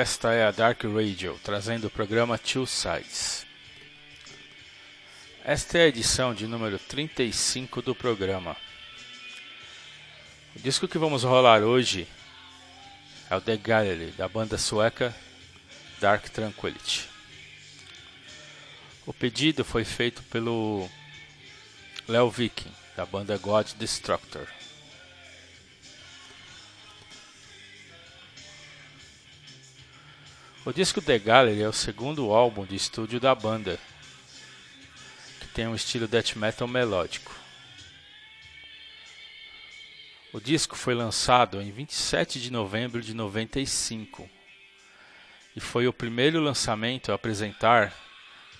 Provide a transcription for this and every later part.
Esta é a Dark Radio, trazendo o programa Two Sides. Esta é a edição de número 35 do programa. O disco que vamos rolar hoje é o The Gallery, da banda sueca Dark Tranquility. O pedido foi feito pelo Leo Viking, da banda God Destructor. O disco The Gallery é o segundo álbum de estúdio da banda, que tem um estilo death metal melódico. O disco foi lançado em 27 de novembro de 95 e foi o primeiro lançamento a apresentar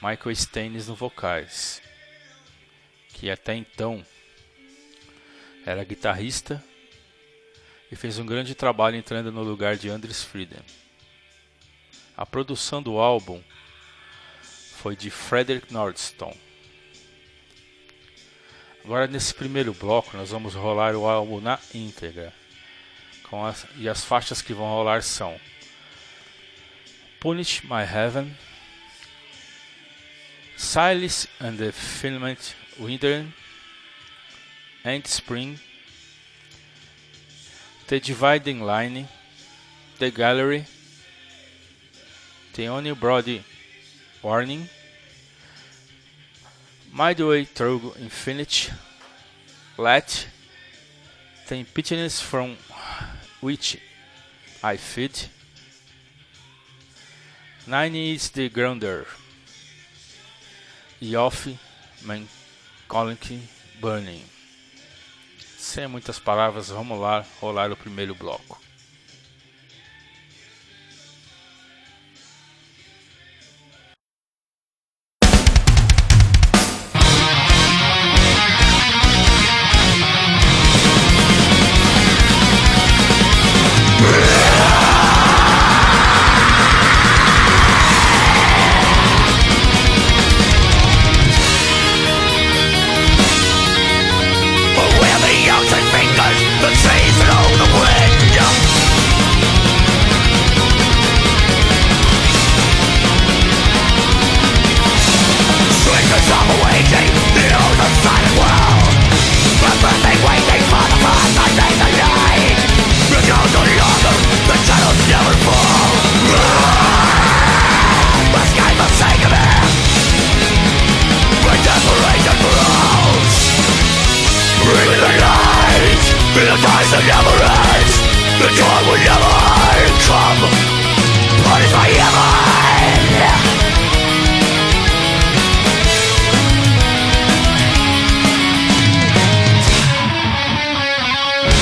Michael Staines no vocais, que até então era guitarrista e fez um grande trabalho entrando no lugar de Andres Frieden. A produção do álbum foi de Frederick Nordstone. Agora nesse primeiro bloco nós vamos rolar o álbum na íntegra. As, e as faixas que vão rolar são Punish My Heaven, Silas and the Filament Winter, and Spring, The Dividing Line, The Gallery, the only Brody Warning, Midway Through Infinity, Let, The Impotence from which I feed, Nine is the Grounder, e Off Melancholic Burning. Sem muitas palavras, vamos lá rolar o primeiro bloco. that never ends The dawn will never come What is my heaven?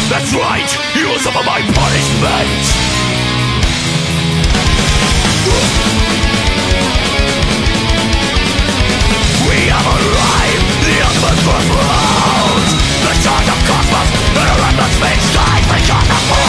That's right, you will suffer my punishment. We have arrived, the ultimate first round The charge of the twin skies, we got the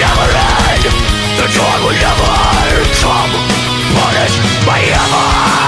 never end The dawn will never come Punish my ever.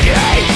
した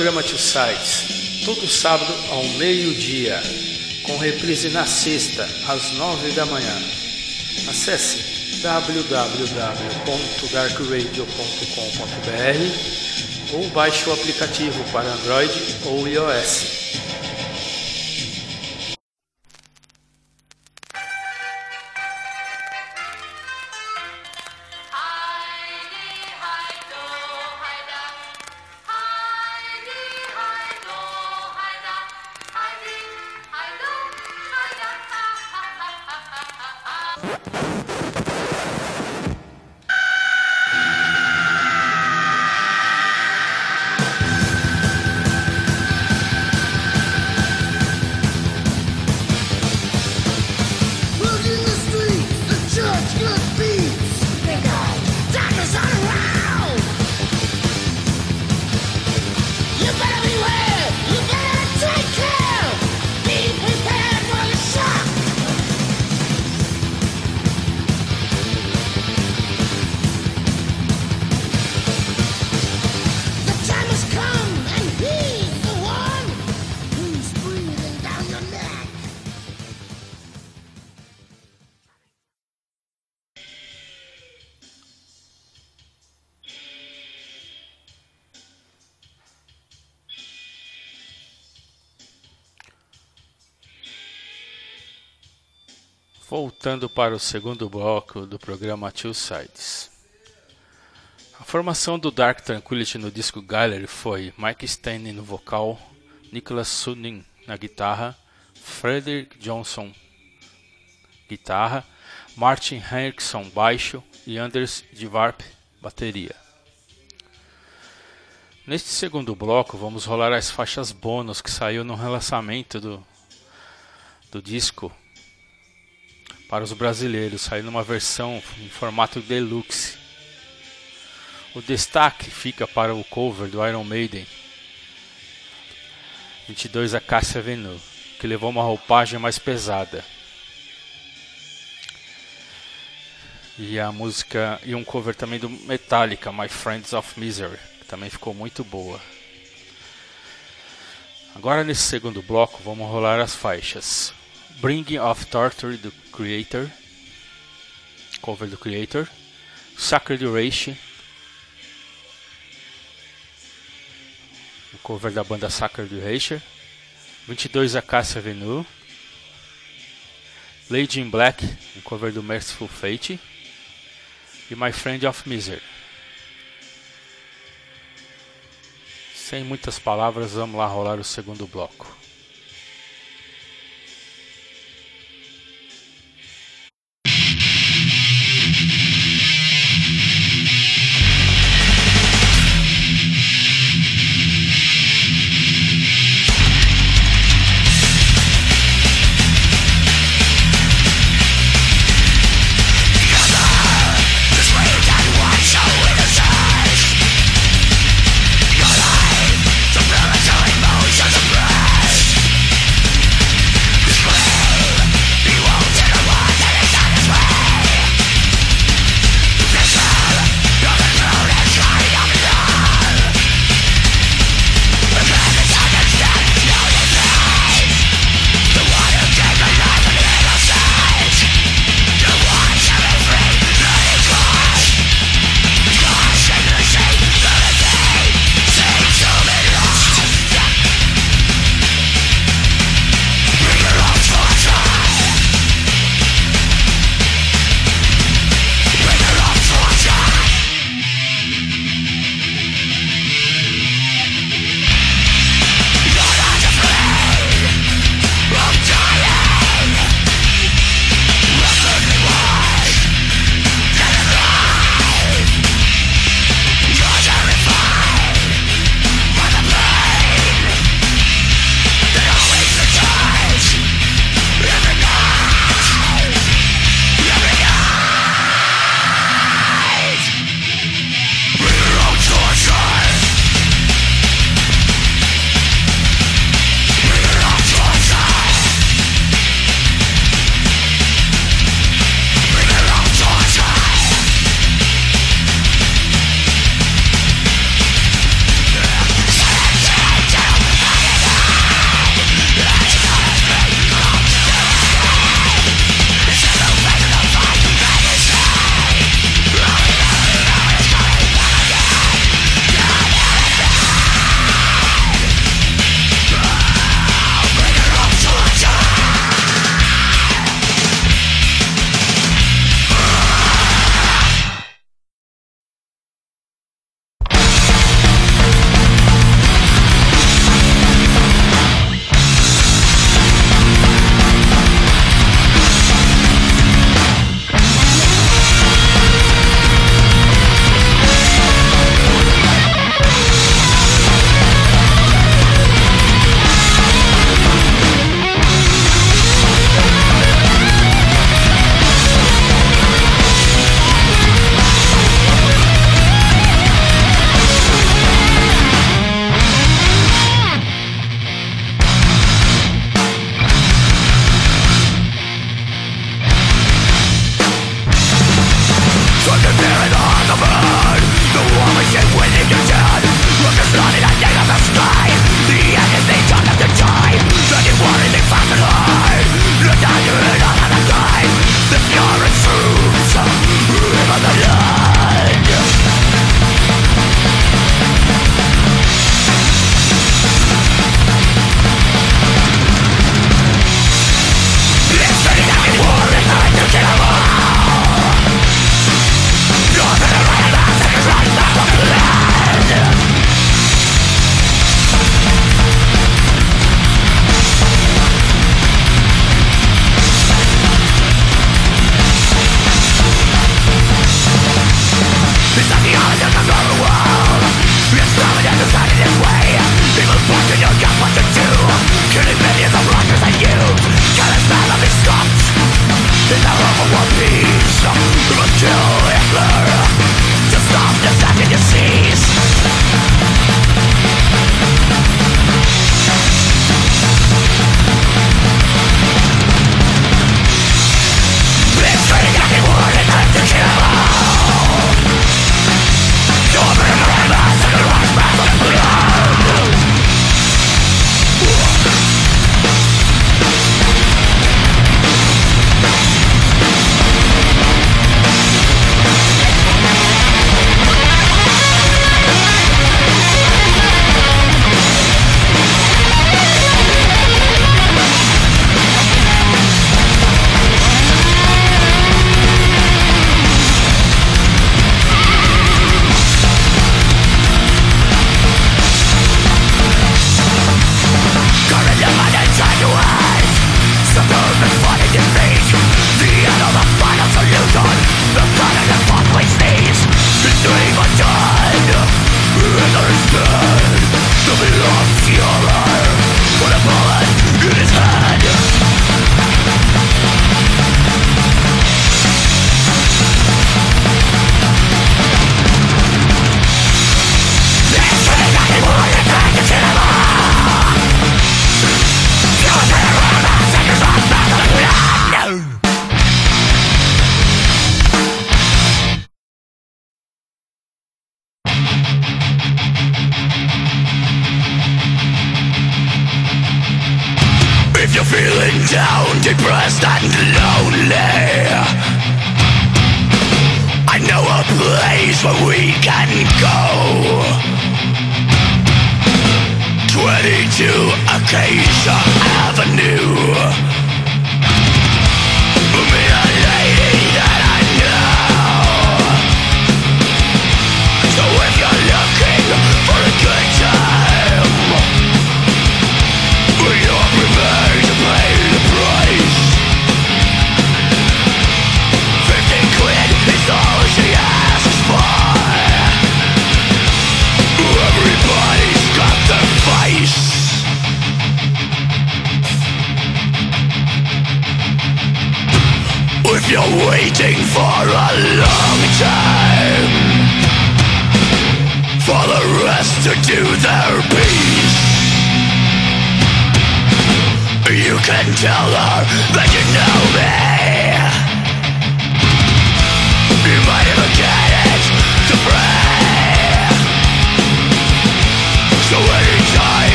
programa Two Sides, todo sábado ao meio-dia, com reprise na sexta, às nove da manhã. Acesse www.darkradio.com.br ou baixe o aplicativo para Android ou iOS. Voltando para o segundo bloco do programa Two Sides. A formação do Dark Tranquility no disco Gallery foi Mike Stanley no vocal, Nicholas Sunin na guitarra, Frederick Johnson guitarra, Martin Henriksson baixo e Anders Dvarp bateria. Neste segundo bloco vamos rolar as faixas bônus que saiu no relançamento do, do disco para os brasileiros, saindo uma versão em formato deluxe. O destaque fica para o cover do Iron Maiden 22 Acacia Venue, que levou uma roupagem mais pesada. E a música e um cover também do Metallica, My Friends of Misery, que também ficou muito boa. Agora nesse segundo bloco vamos rolar as faixas Bringing of Torture do Creator, cover do Creator, Sacred Rage, cover da banda Sacred Rage, 22 Acacia Avenue, Lady in Black, um cover do Merciful Fate, e My Friend of Misery. Sem muitas palavras, vamos lá rolar o segundo bloco. you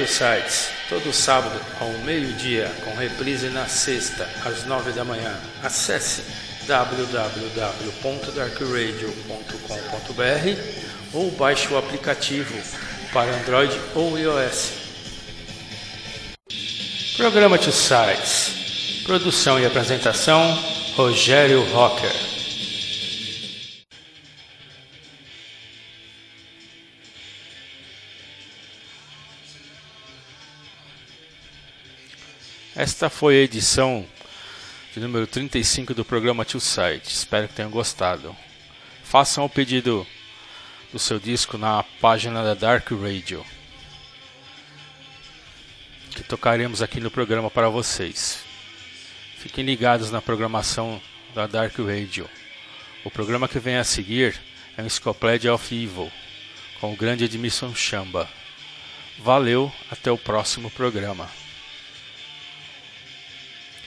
Visite sites todo sábado ao meio-dia, com reprise na sexta às nove da manhã. Acesse www.darkradio.com.br ou baixe o aplicativo para Android ou iOS. Programa de sites. Produção e apresentação Rogério Rocker. Esta foi a edição de número 35 do programa Tio Site. Espero que tenham gostado. Façam o pedido do seu disco na página da Dark Radio, que tocaremos aqui no programa para vocês. Fiquem ligados na programação da Dark Radio. O programa que vem a seguir é um Encyclopedia of Evil, com o grande Edmilson Chamba. Valeu, até o próximo programa.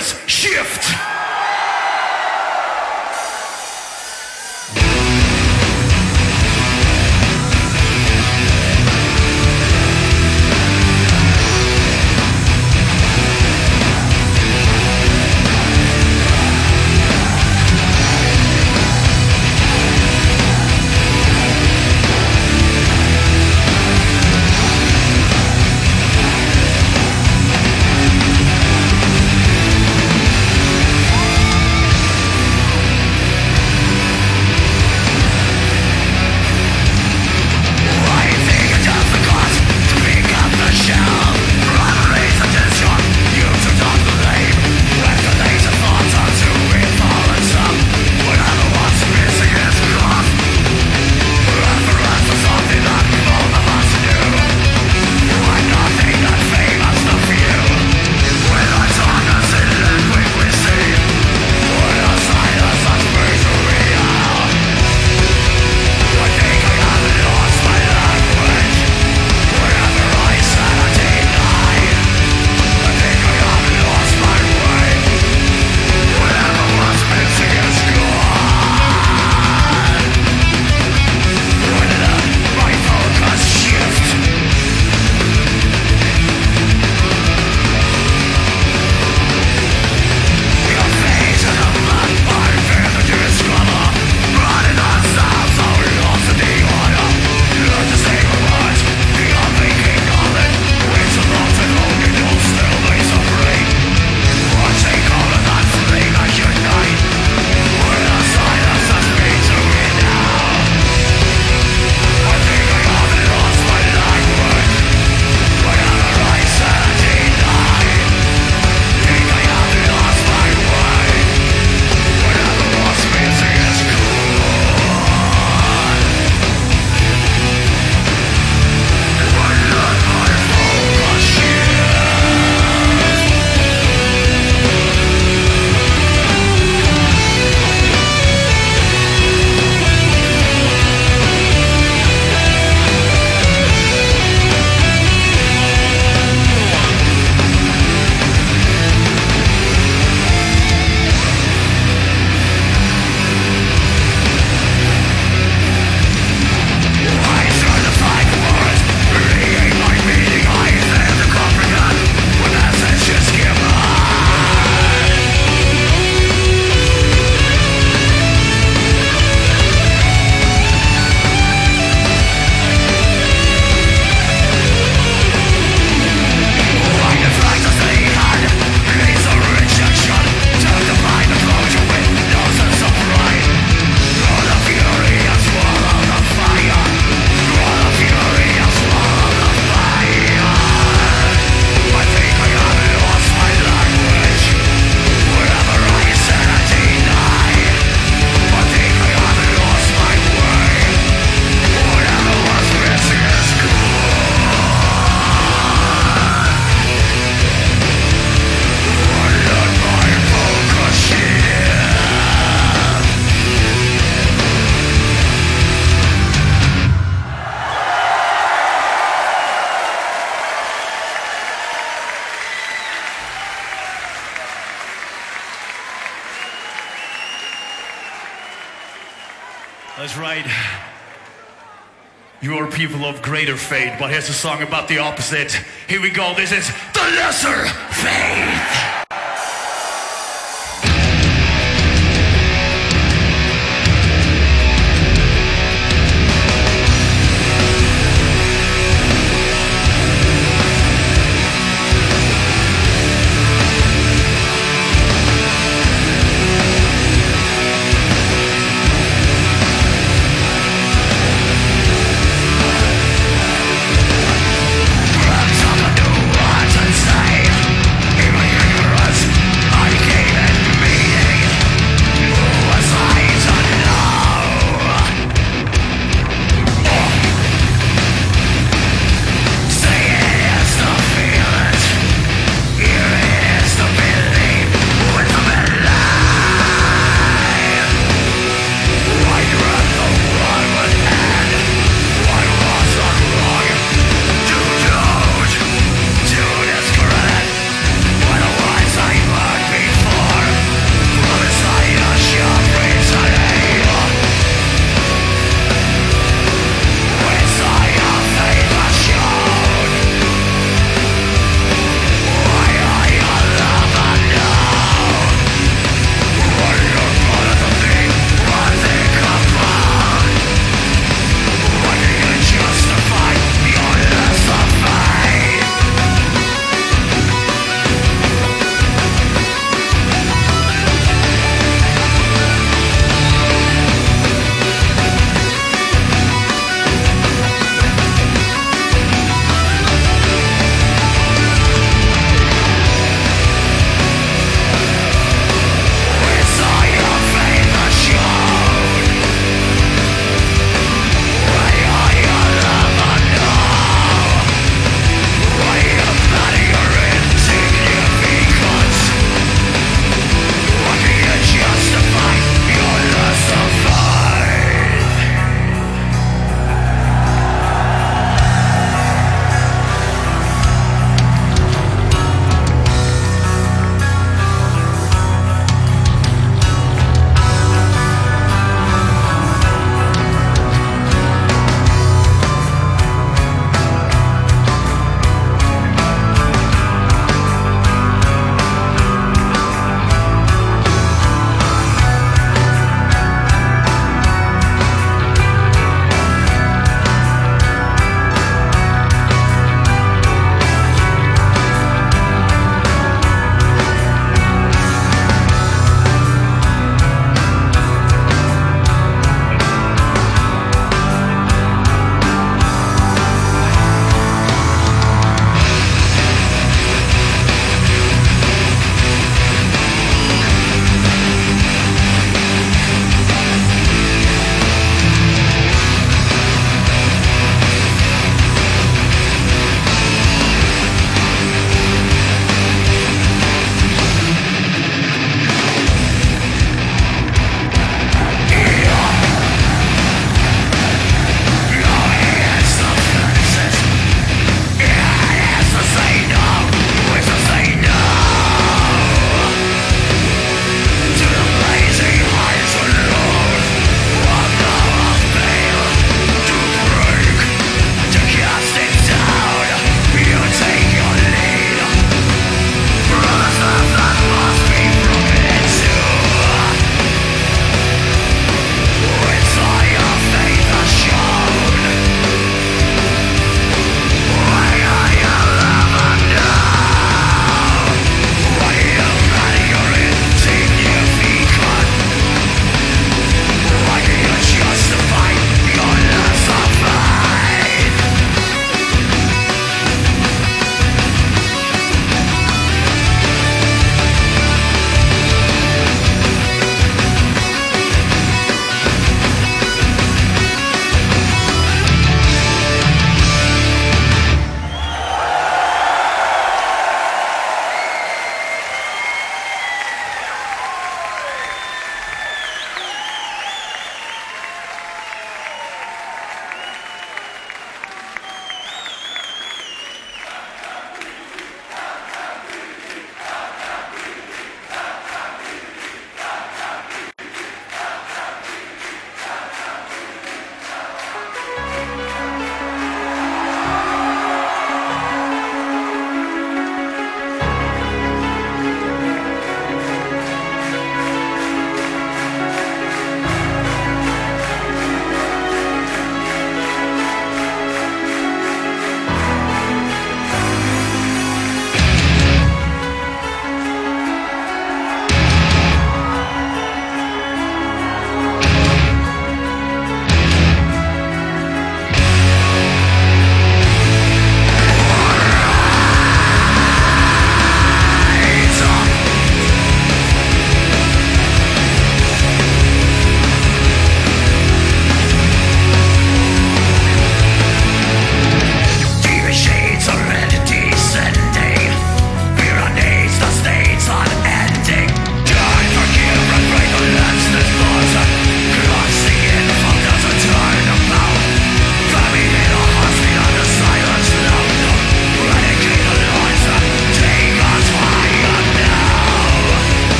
Shift. But here's a song about the opposite. Here we go. This is the lesser faith.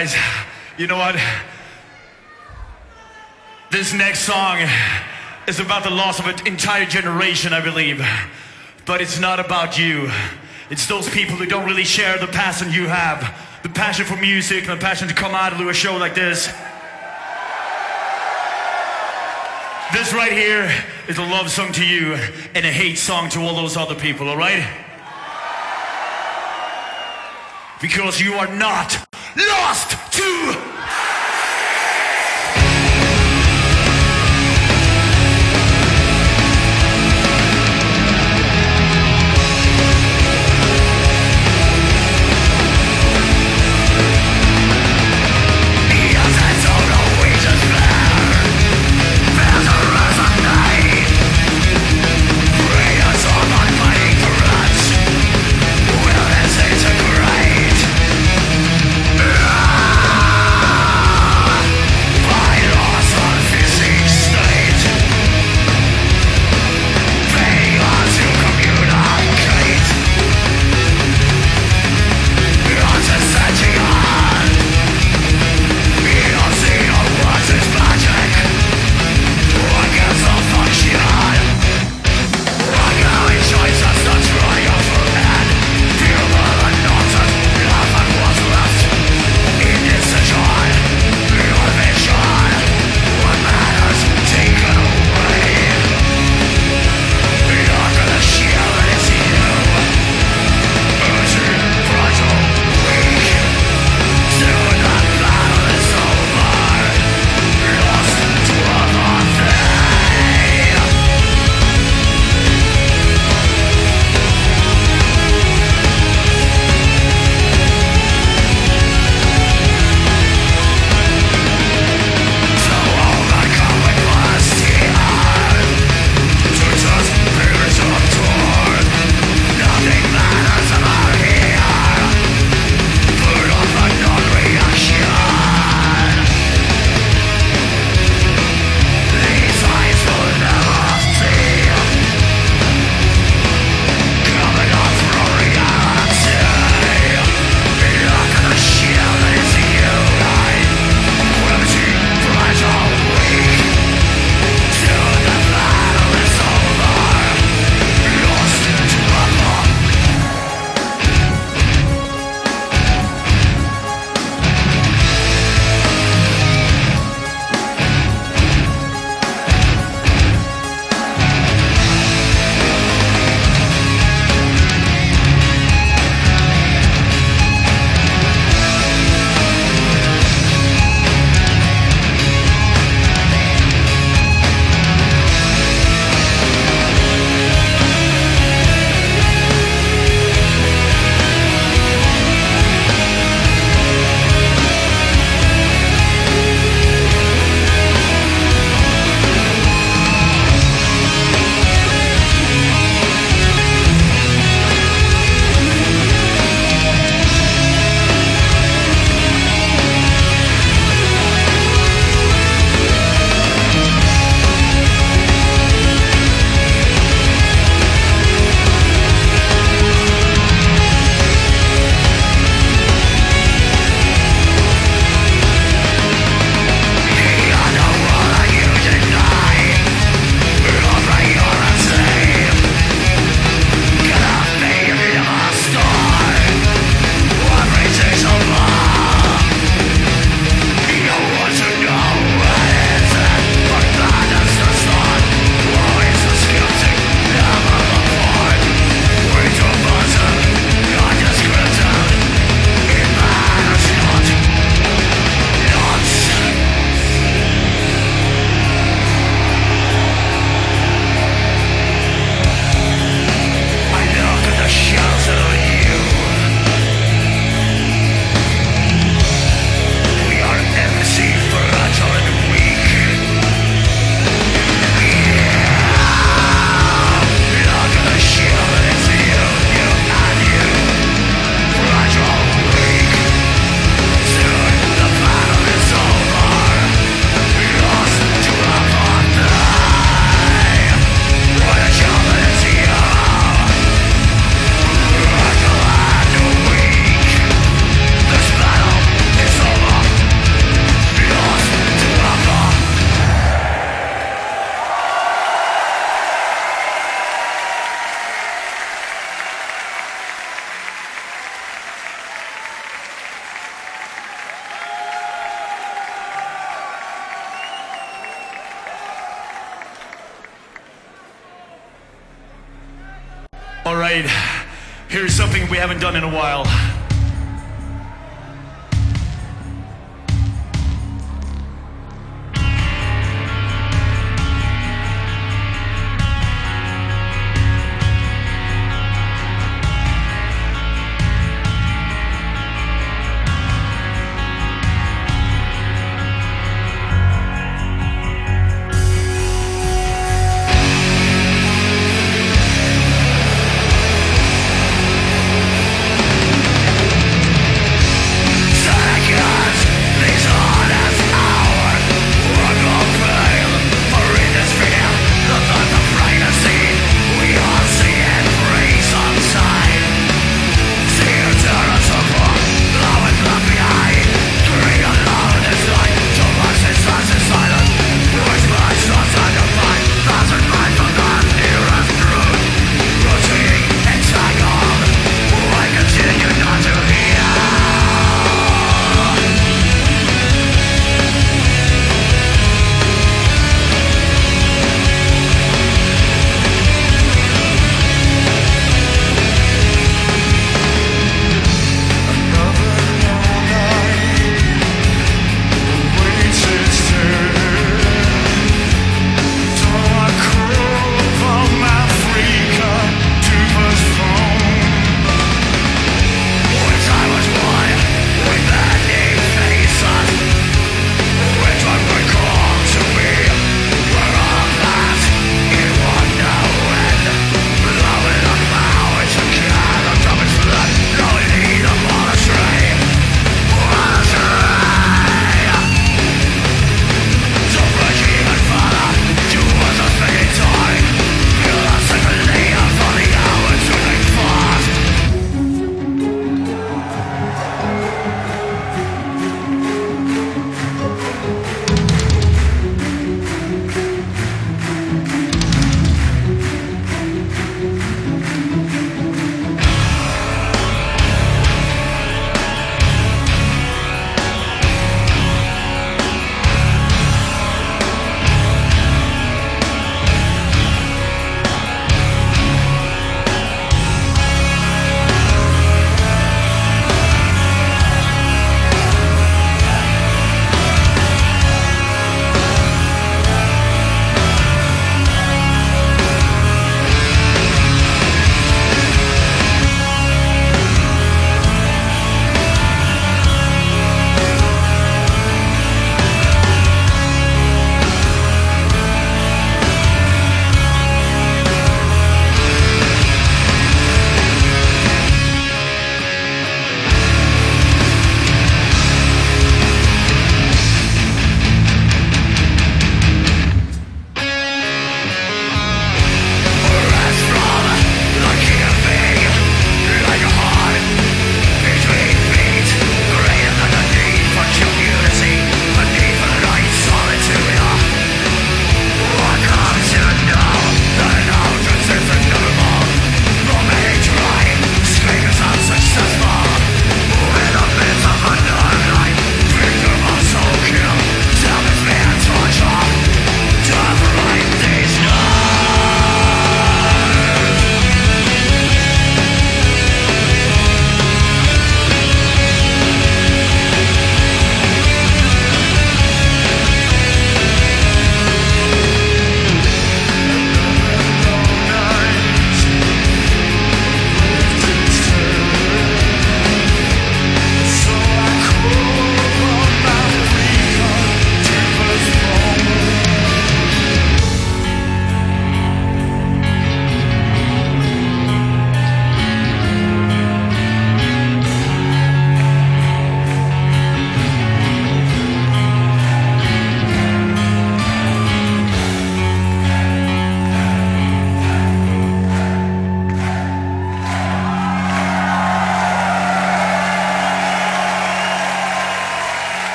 Guys. You know what? This next song is about the loss of an entire generation, I believe. But it's not about you. It's those people who don't really share the passion you have. The passion for music, and the passion to come out and do a show like this. This right here is a love song to you and a hate song to all those other people, alright? Because you are not lost to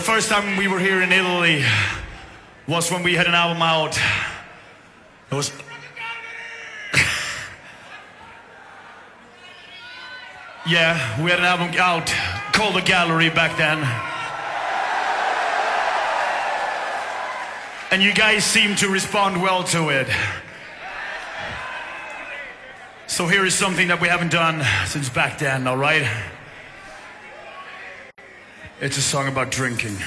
first time we were here in Italy was when we had an album out. It was. yeah, we had an album out called The Gallery back then. And you guys seemed to respond well to it. So here is something that we haven't done since back then, alright? It's a song about drinking.